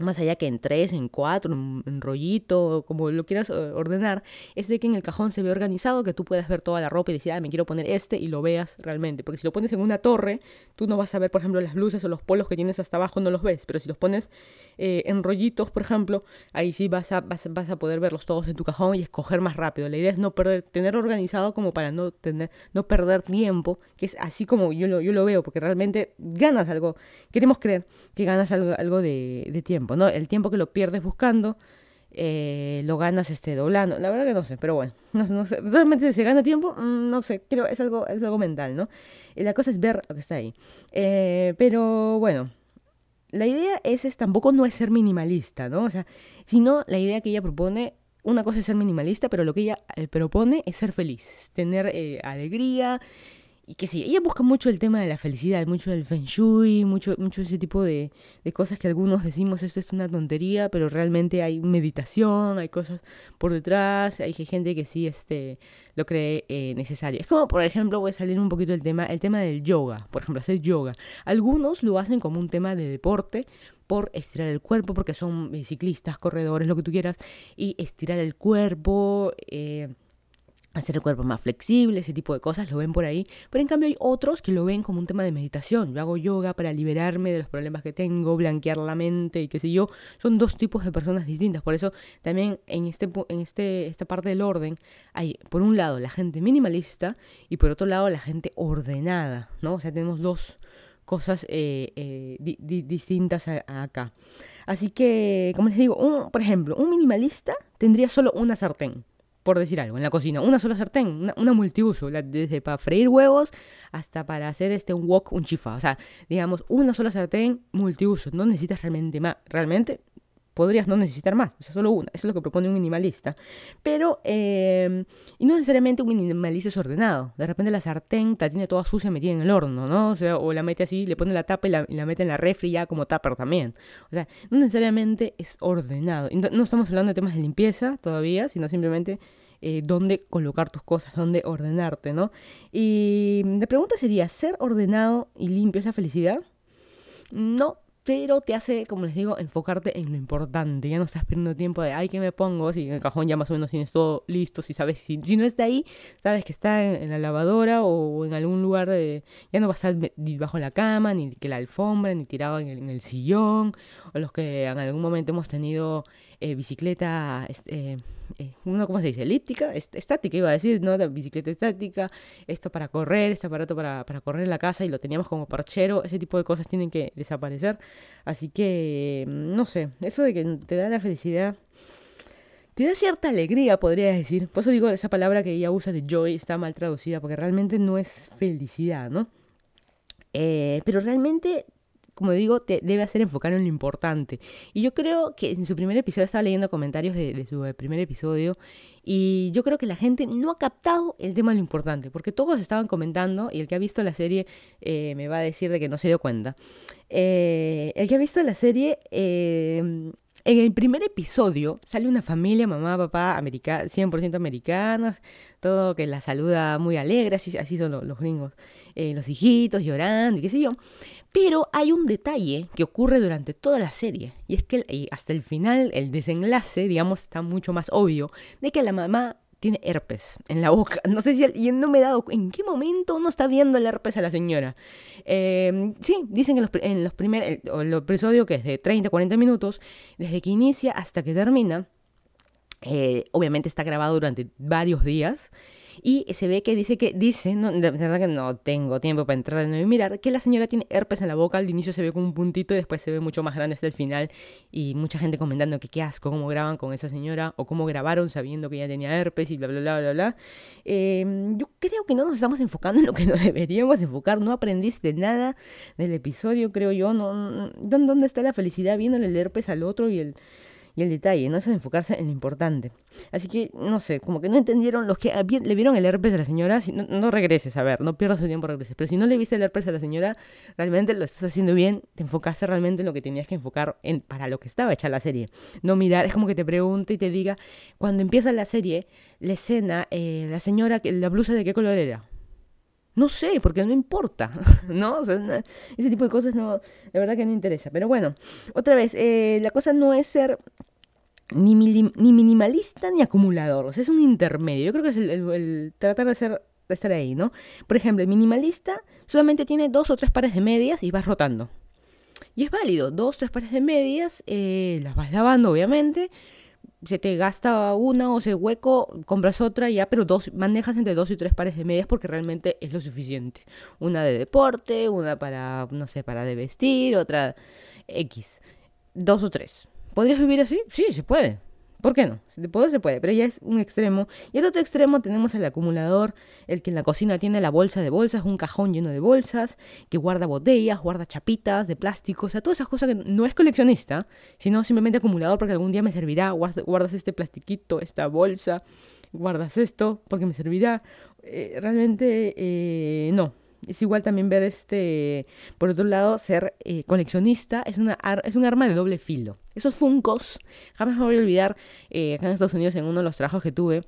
más allá que en tres, en cuatro, en rollito, como lo quieras ordenar, es de que en el cajón se ve organizado, que tú puedas ver toda la ropa y decir, ah, me quiero poner este y lo veas realmente. Porque si lo pones en una torre, tú no vas a ver, por ejemplo, las luces o los polos que tienes hasta abajo, no los ves. Pero si los pones eh, en rollitos, por ejemplo, ahí sí vas a, vas, a poder verlos todos en tu cajón y escoger más rápido. La idea es no perder, tener organizado como para no, tener, no perder tiempo, que es así como yo lo, yo lo veo, porque realmente ganas algo. Queremos creer que ganas algo, de tiempo. ¿No? El tiempo que lo pierdes buscando, eh, lo ganas este, doblando. La verdad que no sé, pero bueno, no, no sé. Realmente se gana tiempo, mm, no sé, creo es algo, es algo mental, ¿no? Y la cosa es ver lo que está ahí. Eh, pero bueno, la idea es, es, tampoco no es ser minimalista, ¿no? O sea, sino la idea que ella propone, una cosa es ser minimalista, pero lo que ella eh, propone es ser feliz, tener eh, alegría y que sí, ella busca mucho el tema de la felicidad, mucho del feng shui, mucho, mucho ese tipo de, de, cosas que algunos decimos esto es una tontería, pero realmente hay meditación, hay cosas por detrás, hay gente que sí este, lo cree eh, necesario. Es como, por ejemplo, voy a salir un poquito del tema, el tema del yoga, por ejemplo, hacer yoga. Algunos lo hacen como un tema de deporte, por estirar el cuerpo, porque son ciclistas, corredores, lo que tú quieras, y estirar el cuerpo, eh, hacer el cuerpo más flexible, ese tipo de cosas, lo ven por ahí. Pero en cambio hay otros que lo ven como un tema de meditación. Yo hago yoga para liberarme de los problemas que tengo, blanquear la mente y qué sé yo. Son dos tipos de personas distintas. Por eso también en, este, en este, esta parte del orden hay, por un lado, la gente minimalista y por otro lado, la gente ordenada, ¿no? O sea, tenemos dos cosas eh, eh, distintas acá. Así que, como les digo, por ejemplo, un minimalista tendría solo una sartén por decir algo, en la cocina. Una sola sartén, una, multiuso, desde para freír huevos hasta para hacer este un wok, un chifa. O sea, digamos, una sola sartén multiuso. No necesitas realmente más. Realmente podrías no necesitar más, o sea, solo una. Eso es lo que propone un minimalista. Pero, eh, y no necesariamente un minimalista es ordenado. De repente la sartén la tiene toda sucia metida en el horno, ¿no? O sea, o la mete así, le pone la tapa y la, mete en la refri ya como tupper también. O sea, no necesariamente es ordenado. no, estamos hablando de temas de limpieza todavía, sino simplemente eh, dónde colocar tus cosas, dónde ordenarte, ¿no? Y la pregunta sería, ¿ser ordenado y limpio es la felicidad? No, pero te hace, como les digo, enfocarte en lo importante. Ya no estás perdiendo tiempo de, ay, ¿qué me pongo? Si en el cajón ya más o menos tienes todo listo, si sabes, si, no está ahí, sabes que está en, la lavadora o en algún lugar, ya no va a estar bajo la cama, ni que la alfombra, ni tirado en el, en el sillón, o los que en algún momento hemos tenido eh, bicicleta, eh, eh, ¿cómo se dice? Elíptica, estática iba a decir, ¿no? bicicleta estática, esto para correr, este aparato para, para correr en la casa y lo teníamos como parchero, ese tipo de cosas tienen que desaparecer. Así que, mm, no sé, eso de que te da la felicidad te da cierta alegría, podría decir. Por eso digo, esa palabra que ella usa de joy está mal traducida, porque realmente no es felicidad, ¿no? pero realmente como digo, te debe hacer enfocar en lo importante. Y yo creo que en su primer episodio estaba leyendo comentarios de, su primer episodio y yo creo que la gente no ha captado el tema de lo importante, porque todos estaban comentando y el que ha visto la serie eh, me va a decir de que no se dio cuenta. Eh, el que ha visto la serie... Eh, en el primer episodio sale una familia, mamá, papá, americana, 100% americanos, todo que la saluda muy alegre, así, así son los, gringos, los hijitos llorando y qué sé yo. Pero hay un detalle que ocurre durante toda la serie, y es que hasta el final, el desenlace, digamos, está mucho más obvio, de que la mamá tiene herpes en la boca. No sé si yo no me he dado en qué momento uno está viendo el herpes a la señora. Em, sí, dicen que en los, primeros, el, que es de 30, 40 minutos, desde que inicia hasta que termina, eh, obviamente está grabado durante varios días y se ve que dice que, dice, no, de verdad que no tengo tiempo para entrar de nuevo y mirar, que la señora tiene herpes en la boca, al inicio se ve con un puntito y después se ve mucho más grande hasta el final y mucha gente comentando que qué asco, cómo graban con esa señora o cómo grabaron sabiendo que ella tenía herpes y bla, bla, bla, bla, bla. Em, yo creo que no nos estamos enfocando en lo que nos deberíamos enfocar, no aprendiste nada del episodio, creo yo, no, ¿dónde está la felicidad viéndole el herpes al otro y el y el detalle, no es enfocarse en lo importante. Así que, no sé, como que no entendieron los que le vieron el herpes a la señora, si, no, regreses, a ver, no pierdas tu tiempo, regreses. Pero si no le viste el herpes a la señora, realmente lo estás haciendo bien, te enfocaste realmente en lo que tenías que enfocar en, para lo que estaba hecha la serie. No mirar, es como que te pregunte y te diga, cuando empieza la serie, la escena, eh, la señora, la blusa de qué color era. No sé, porque no importa, ¿no? Ese tipo de cosas no, de verdad que no interesa. Pero bueno, otra vez, eh, la cosa no es ser ni, ni, minimalista ni acumulador, es un intermedio. Yo creo que es el, tratar de, ser, de estar ahí, ¿no? Por ejemplo, el minimalista solamente tiene dos o tres pares de medias y vas rotando. Y es válido, dos, tres pares de medias, eh, las vas lavando, obviamente se te gasta una o se hueco, compras otra ya, pero dos, manejas entre dos y tres pares de medias porque realmente es lo suficiente. Una de deporte, una para, no sé, para de vestir, otra X. Dos o tres. ¿Podrías vivir así? Sí, se puede. ¿Por qué no? Se puede, pero ya es un extremo. Y el otro extremo tenemos el acumulador, el que en la cocina tiene la bolsa de bolsas, un cajón lleno de bolsas, que guarda botellas, guarda chapitas de plástico, o sea, todas esas cosas que no es coleccionista, sino simplemente acumulador porque algún día me servirá, guardas, este plastiquito, esta bolsa, guardas esto porque me servirá. Eh, realmente eh, no. Es igual también ver este, por otro lado, ser eh, coleccionista es, una es un arma de doble filo. Esos funcos, jamás me voy a olvidar, acá en Estados Unidos en uno de los trabajos que tuve,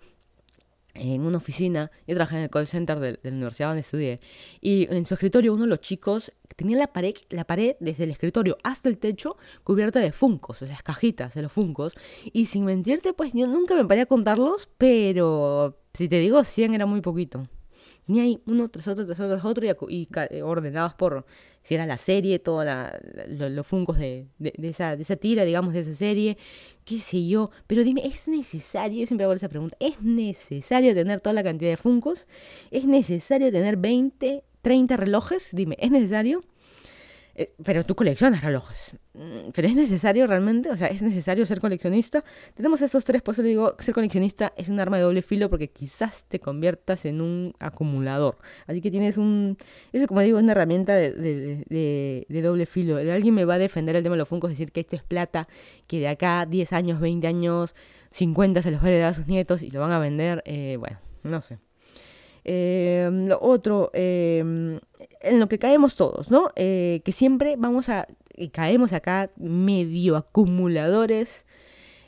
en una oficina, yo trabajé en el call center de, la universidad donde estudié, y en su escritorio uno de los chicos tenía la pared, la pared desde el escritorio hasta el techo cubierta de funcos, o sea, las cajitas de los funcos, y sin mentirte, pues yo nunca me paré a contarlos, pero si te digo 100 era muy poquito. Ni hay uno tras otro, tras otro, tras otro, y, eh, ordenados por si era la serie, todos los funcos de, de, esa, de esa tira, digamos, de esa serie, qué sé yo. Pero dime, ¿es necesario? Yo siempre hago esa pregunta. ¿Es necesario tener toda la cantidad de funcos? ¿Es necesario tener 20, 30 relojes? Dime, ¿es necesario? Eh, pero tú coleccionas relojes. Mm, ¿Pero es necesario realmente? O sea, ¿es necesario ser coleccionista? Tenemos estos tres, por eso le digo, ser coleccionista es un arma de doble filo porque quizás te conviertas en un acumulador. Así que tienes un... Eso, como digo, es una herramienta de, de, doble filo. Alguien me va a defender el tema de los funcos, decir que esto es plata, que de acá 10 años, 20 años, 50 se los va a heredar a sus nietos y lo van a vender. Eh, bueno, no sé. Eh, lo otro, eh, en lo que caemos todos, ¿no? Eh, que siempre vamos a, caemos acá medio acumuladores,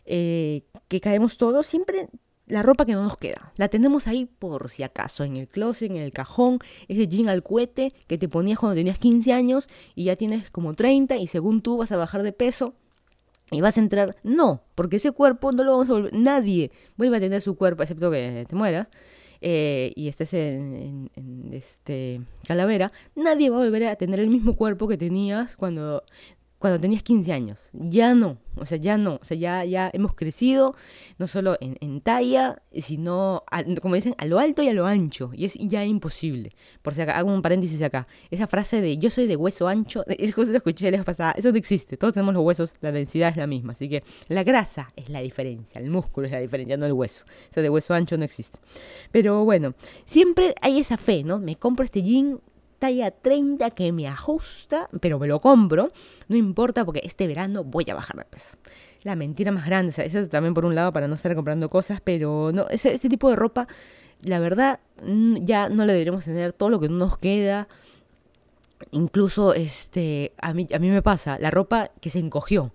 que caemos todos, siempre la ropa que no nos queda. La tenemos ahí por si acaso, en el closet, en el cajón, ese jean al cohete que te ponías cuando tenías 15 años y ya tienes como 30 y según tú vas a bajar de peso. Y vas a entrar, no, porque ese cuerpo no lo vamos a volver, nadie vuelve a tener su cuerpo, excepto que te mueras, eh, y estés en, este Calavera, nadie va a volver a tener el mismo cuerpo que tenías cuando cuando tenías 15 años. Ya no, o sea, ya no, o sea, ya, ya hemos crecido, no solo en, talla, sino, como dicen, a lo alto y a lo ancho, y es ya imposible. Por si acá, hago un paréntesis acá, esa frase de yo soy de hueso ancho, es cosa lo escuché la vez pasada, eso no existe, todos tenemos los huesos, la densidad es la misma, así que la grasa es la diferencia, el músculo es la diferencia, no el hueso. Eso de hueso ancho no existe. Pero bueno, siempre hay esa fe, ¿no? Me compro este jean talla 30 que me ajusta, pero me lo compro, no importa porque este verano voy a bajar de peso. La mentira más grande, o sea, eso también por un lado para no estar comprando cosas, pero no, ese, tipo de ropa, la verdad, ya no le deberíamos tener todo lo que no nos queda. Incluso, este, a mí, a mí me pasa, la ropa que se encogió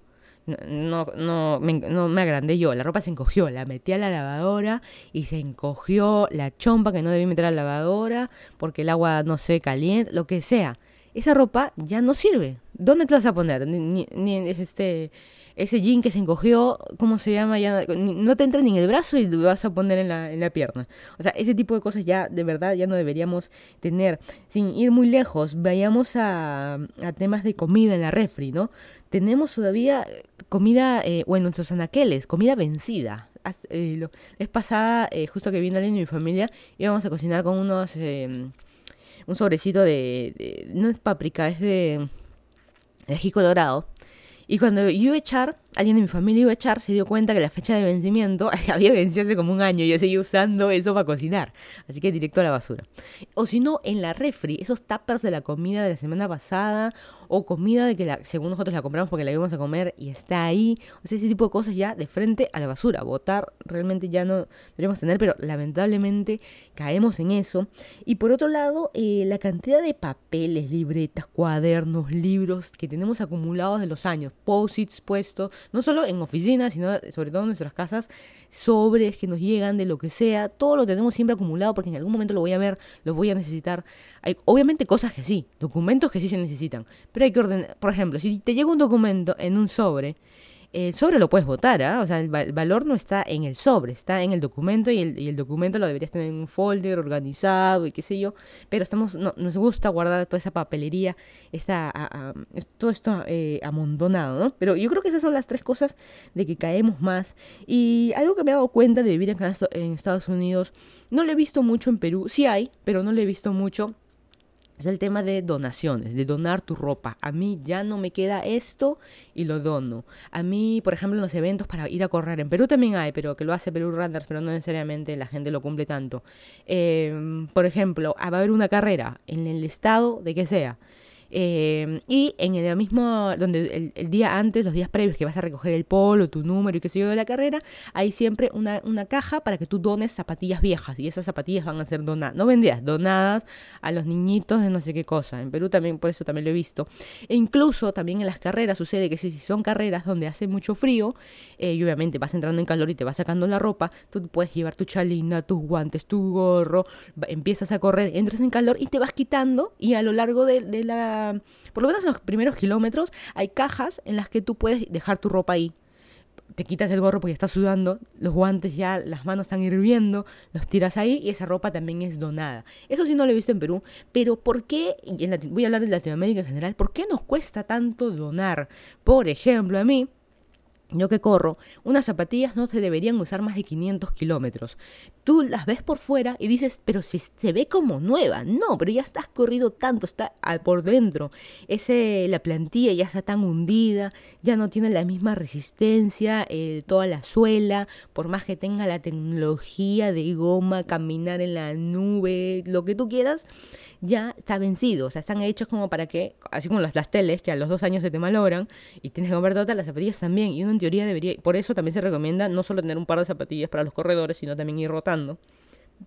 no, no, me, no me agrandé yo, la ropa se encogió, la metí a la lavadora y se encogió la chompa que no debí meter a la lavadora porque el agua no se caliente, lo que sea. Esa ropa ya no sirve. ¿Dónde te vas a poner? Ni, ni, este ese jean que se encogió, ¿cómo se llama? Ya no te entra ni en el brazo y lo vas a poner en la, en la pierna. O sea, ese tipo de cosas ya de verdad ya no deberíamos tener. Sin ir muy lejos, vayamos a, a temas de comida en la refri, ¿no? Tenemos todavía comida, eh, bueno, nuestros anaqueles, comida vencida. Eh, es pasada, eh, justo que vino alguien de mi familia, íbamos a cocinar con unos, em, un sobrecito de, no es paprika, es de, de ají colorado. Y cuando yo iba a echar, alguien de mi familia iba a echar, se dio cuenta que la fecha de vencimiento había vencido hace como un año y yo seguía usando eso para cocinar. Así que directo a la basura. O si no, en la refri, esos tuppers de la comida de la semana pasada o comida de que la, según nosotros la compramos porque la íbamos a comer y está ahí. O sea, ese tipo de cosas ya de frente a la basura. Votar realmente ya no deberíamos tener, pero lamentablemente caemos en eso. Y por otro lado, eh, la cantidad de papeles, libretas, cuadernos, libros que tenemos acumulados de los años, posits puestos, no solo en oficinas, sino sobre todo en nuestras casas, sobres que nos llegan de lo que sea, todo lo tenemos siempre acumulado porque en algún momento lo voy a ver, lo voy a necesitar. Hay obviamente cosas que sí, documentos que sí se necesitan, pero hay que ordenar, por ejemplo, si te llega un documento en un sobre, el sobre lo puedes votar, ¿ah? O sea, el, valor no está en el sobre, está en el documento y el, documento lo deberías tener en un folder organizado y qué sé yo. Pero estamos, no, nos gusta guardar toda esa papelería, está todo esto eh, amontonado, ¿no? Pero yo creo que esas son las tres cosas de que caemos más. Y algo que me he dado cuenta de vivir en Estados Unidos, no lo he visto mucho en Perú, sí hay, pero no lo he visto mucho es el tema de donaciones, de donar tu ropa. A mí ya no me queda esto y lo dono. A mí, por ejemplo, en los eventos para ir a correr, en Perú también hay, pero que lo hace Perú Runners, pero no necesariamente la gente lo cumple tanto. Em, por ejemplo, va a haber una carrera en el estado de que sea. Eh, y en el mismo, donde el, día antes, los días previos que vas a recoger el polo, tu número y qué sé yo de la carrera, hay siempre una, una caja para que tú dones zapatillas viejas y esas zapatillas van a ser donadas, no vendidas, donadas a los niñitos de no sé qué cosa. En Perú también, por eso también lo he visto. E incluso también en las carreras sucede que si, son carreras donde hace mucho frío, eh, y obviamente vas entrando en calor y te vas sacando la ropa, tú puedes llevar tu chalina, tus guantes, tu gorro, empiezas a correr, entras en calor y te vas quitando y a lo largo de, de la, por lo menos en los primeros kilómetros, hay cajas en las que tú puedes dejar tu ropa ahí te quitas el gorro porque estás sudando, los guantes ya, las manos están hirviendo, los tiras ahí y esa ropa también es donada. Eso sí no lo he visto en Perú, pero ¿por qué, voy a hablar de Latinoamérica en general, ¿por qué nos cuesta tanto donar? Por ejemplo, a mí, yo que corro, unas zapatillas no se deberían usar más de 500 kilómetros. Tú las ves por fuera y dices, pero si se ve como nueva. No, pero ya estás corrido tanto, está por dentro. Ese, la plantilla ya está tan hundida, ya no tiene la misma resistencia, eh, toda la suela, por más que tenga la tecnología de goma, caminar en la nube, lo que tú quieras, ya está vencido. O sea, están hechos como para que, así como las, las teles, que a los dos años se te malogran y tienes que comprar todas las zapatillas también. Y uno en teoría debería, por eso también se recomienda no solo tener un par de zapatillas para los corredores, sino también ir rotando.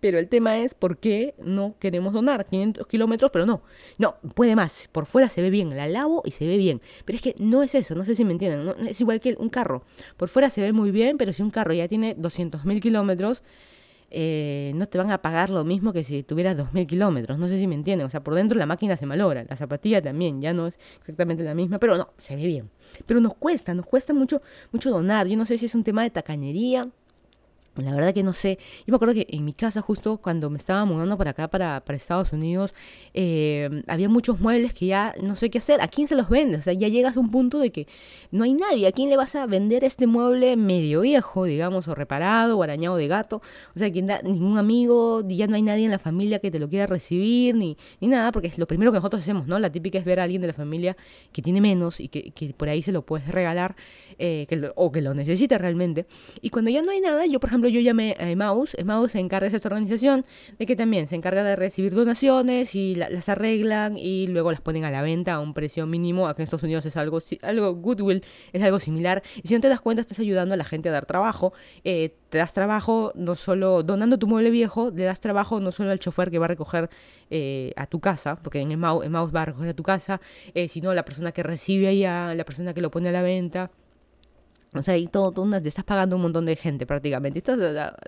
Pero el tema es por qué no queremos donar 500 kilómetros, pero no. No, puede más. Por fuera se ve bien, la lavo y se ve bien. Pero es que no es eso, no sé si me entienden. es igual que un carro. Por fuera se ve muy bien, pero si un carro ya tiene 200.000 kilómetros, eh, no te van a pagar lo mismo que si tuvieras 2.000 kilómetros. No sé si me entienden. O sea, por dentro la máquina se malogra. La zapatilla también, ya no es exactamente la misma. Pero no, se ve bien. Pero nos cuesta, nos cuesta mucho, mucho donar. Yo no sé si es un tema de tacañería la verdad que no sé. Yo me acuerdo que en mi casa, justo cuando me estaba mudando para acá, para, para Estados Unidos, eh, había muchos muebles que ya no sé qué hacer. ¿A quién se los vende? O sea, ya llegas a un punto de que no hay nadie. ¿A quién le vas a vender este mueble medio viejo, digamos, o reparado, o arañado de gato? O sea, quien da, ningún amigo, ya no hay nadie en la familia que te lo quiera recibir, ni, ni nada, porque es lo primero que nosotros hacemos, ¿no? La típica es ver a alguien de la familia que tiene menos y que, que por ahí se lo puedes regalar, eh, que o que lo necesita realmente. Y cuando ya no hay nada, yo, por ejemplo, yo llamé a Emmaus. Emmaus se encarga de esta organización de que también se encarga de recibir donaciones y las arreglan y luego las ponen a la venta a un precio mínimo. Aquí en Estados Unidos es algo, algo Goodwill, es algo similar. Y si no te das cuenta, estás ayudando a la gente a dar trabajo. Eh, te das trabajo no solo donando tu mueble viejo, le das trabajo no solo al chofer que va a recoger eh, a tu casa, porque en Emmaus, va a recoger a tu casa, eh, sino la persona que recibe allá, la persona que lo pone a la venta. O sea, y todo, tú te estás pagando un montón de gente prácticamente, estás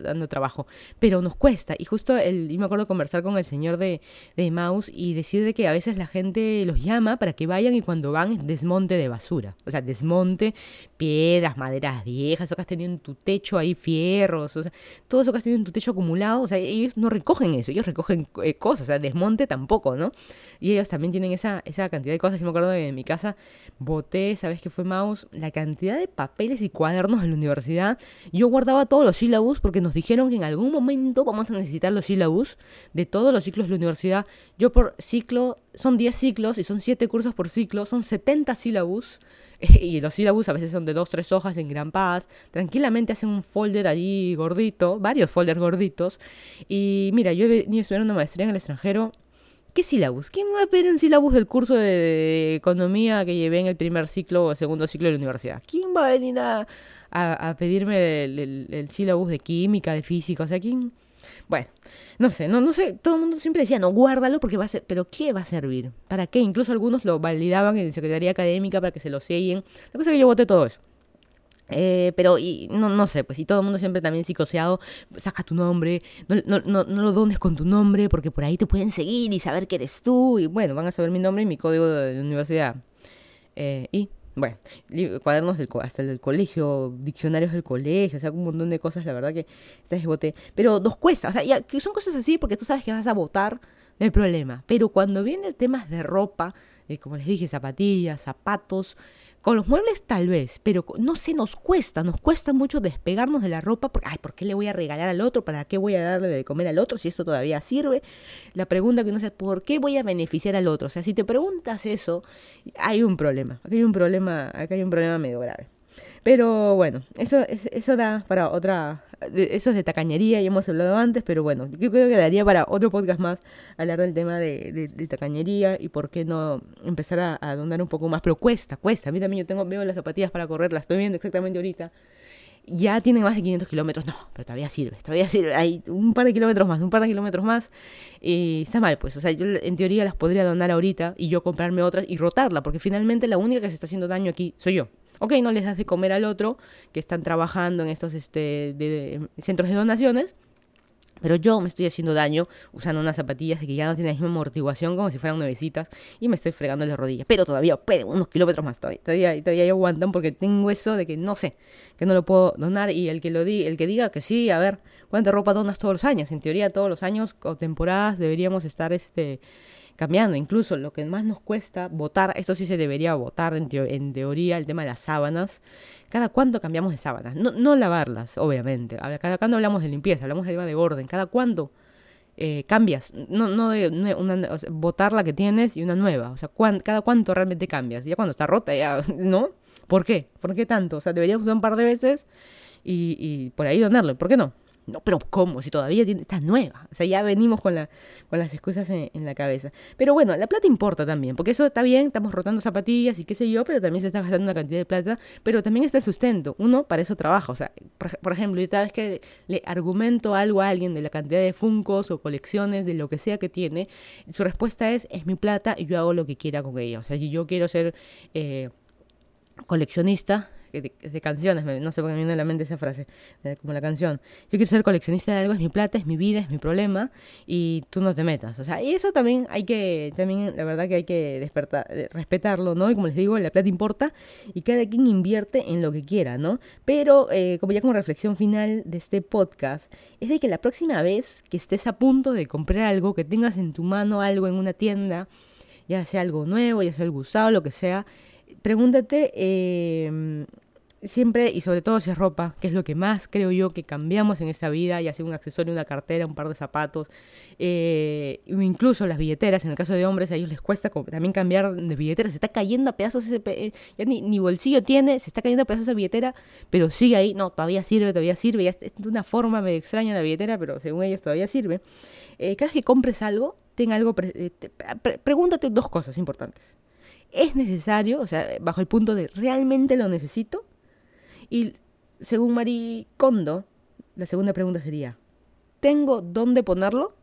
dando trabajo, pero nos cuesta. Y justo el, yo me acuerdo conversar con el señor de, de Maus y decir de que a veces la gente los llama para que vayan y cuando van es desmonte de basura. O sea, desmonte, piedras, maderas viejas, eso que has tenido en tu techo ahí, fierros, o sea, todo eso que has tenido en tu techo acumulado. O sea, ellos no recogen eso, ellos recogen eh, cosas, o sea, desmonte tampoco, ¿no? Y ellos también tienen esa, esa cantidad de cosas. Yo me acuerdo de mi casa boté, ¿sabes qué fue Maus? La cantidad de papeles y cuadernos en la universidad, yo guardaba todos los sílabus porque nos dijeron que en algún momento vamos a necesitar los sílabus de todos los ciclos de la universidad. Yo por ciclo, son 10 ciclos y son 7 cursos por ciclo, son 70 sílabus. Y los sílabus a veces son de 2, 3 hojas en gran paz. Tranquilamente hacen un folder allí gordito, varios folders gorditos. Y mira, yo he venido a estudiar una maestría en el extranjero ¿Qué sílabus? ¿Quién me va a pedir un sílabus del curso de economía que llevé en el primer ciclo o segundo ciclo de la universidad? ¿Quién va a venir a, a, pedirme el, el, sílabus de química, de física? O sea, ¿quién? Bueno, no sé, no, no sé, todo el mundo siempre decía, no, guárdalo porque va a ser, pero ¿qué va a servir? ¿Para qué? Incluso algunos lo validaban en Secretaría Académica para que se lo sellen. La cosa es que yo voté todo eso. Eh, pero y, no, no sé, pues si todo el mundo siempre también psicoseado, saca tu nombre, no, no, no, no, lo dones con tu nombre porque por ahí te pueden seguir y saber que eres tú y bueno, van a saber mi nombre y mi código de universidad. Eh, y bueno, cuadernos del, hasta el del colegio, diccionarios del colegio, o sea, un montón de cosas, la verdad que estás bote. Pero nos cuesta, o sea, son cosas así porque tú sabes que vas a votar, no problema. Pero cuando vienen temas de ropa, eh, como les dije, zapatillas, zapatos, con los muebles tal vez, pero no se nos cuesta, nos cuesta mucho despegarnos de la ropa, porque, ay, ¿por qué le voy a regalar al otro? ¿Para qué voy a darle de comer al otro si esto todavía sirve? La pregunta que uno hace, ¿por qué voy a beneficiar al otro? O sea, si te preguntas eso, hay un problema, acá hay un problema, acá hay un problema medio grave. Pero bueno, eso, eso da para otra... Eso es de tacañería, y hemos hablado antes, pero bueno, yo creo que daría para otro podcast más hablar del tema de, de, tacañería y por qué no empezar a, a, donar un poco más. Pero cuesta, cuesta. A mí también yo tengo, veo las zapatillas para correr, las estoy viendo exactamente ahorita ya tiene más de 500 kilómetros, no, pero todavía sirve, todavía sirve, hay un par de kilómetros más, un par de kilómetros más, y está mal, pues, o sea, yo en teoría las podría donar ahorita y yo comprarme otras y rotarla, porque finalmente la única que se está haciendo daño aquí soy yo. Ok, no les das de comer al otro, que están trabajando en estos este, centros de donaciones, pero yo me estoy haciendo daño usando unas zapatillas que ya no tienen la misma amortiguación como si fueran nuevecitas y me estoy fregando las rodillas. Pero todavía pueden, unos kilómetros más todavía. Todavía, todavía aguantan porque tengo eso de que no sé, que no lo puedo donar. Y el que lo di, el que diga que sí, a ver, ¿cuánta ropa donas todos los años? En teoría todos los años o temporadas deberíamos estar este cambiando. Incluso lo que más nos cuesta votar, esto sí se debería votar en, teoría, el tema de las sábanas. ¿Cada cuánto cambiamos de sábanas? No, no lavarlas, obviamente. Cada cuánto hablamos de limpieza, hablamos de tema de orden. ¿Cada cuánto eh, cambias? No, no de una, votar la que tienes y una nueva. O sea, cada cuánto realmente cambias. Ya cuando está rota, ya, ¿no? ¿Por qué? ¿Por qué tanto? O sea, deberíamos usar un par de veces y, y por ahí donarlo. ¿Por qué no? No, pero ¿cómo? Si todavía tiene, está nueva. O sea, ya venimos con, la, con las excusas en, la cabeza. Pero bueno, la plata importa también, porque eso está bien, estamos rotando zapatillas y qué sé yo, pero también se está gastando una cantidad de plata, pero también está el sustento. Uno para eso trabaja. O sea, por, ejemplo, y cada vez que le argumento algo a alguien de la cantidad de funcos o colecciones, de lo que sea que tiene, su respuesta es, es mi plata y yo hago lo que quiera con ella. O sea, si yo quiero ser... Eh, coleccionista de, canciones, no sé por qué me viene a la mente esa frase, como la canción. Yo quiero ser coleccionista de algo, es mi plata, es mi vida, es mi problema, y tú no te metas. O sea, y eso también hay que, también la verdad que hay que despertar, eh, respetarlo, ¿no? Y como les digo, la plata importa, y cada quien invierte en lo que quiera, ¿no? Pero, eh, como ya como reflexión final de este podcast, es de que la próxima vez que estés a punto de comprar algo, que tengas en tu mano algo en una tienda, ya sea algo nuevo, ya sea algo usado, lo que sea, pregúntate eh, siempre y sobre todo si es ropa, que es lo que más creo yo que cambiamos en esta vida, ya sea un accesorio, una cartera, un par de zapatos, eh, incluso las billeteras, en el caso de hombres a ellos les cuesta también cambiar de billetera, se está cayendo a pedazos ese, eh, ya ni, bolsillo tiene, se está cayendo a pedazos esa billetera, pero sigue ahí, no, todavía sirve, todavía sirve, ya es de una forma medio extraña la billetera, pero según ellos todavía sirve. Eh, cada vez que compres algo, ten algo, pregúntate dos cosas importantes. ¿Es necesario? O sea, bajo el punto de ¿realmente lo necesito? Y según Marie Kondo, la segunda pregunta sería, ¿tengo dónde ponerlo?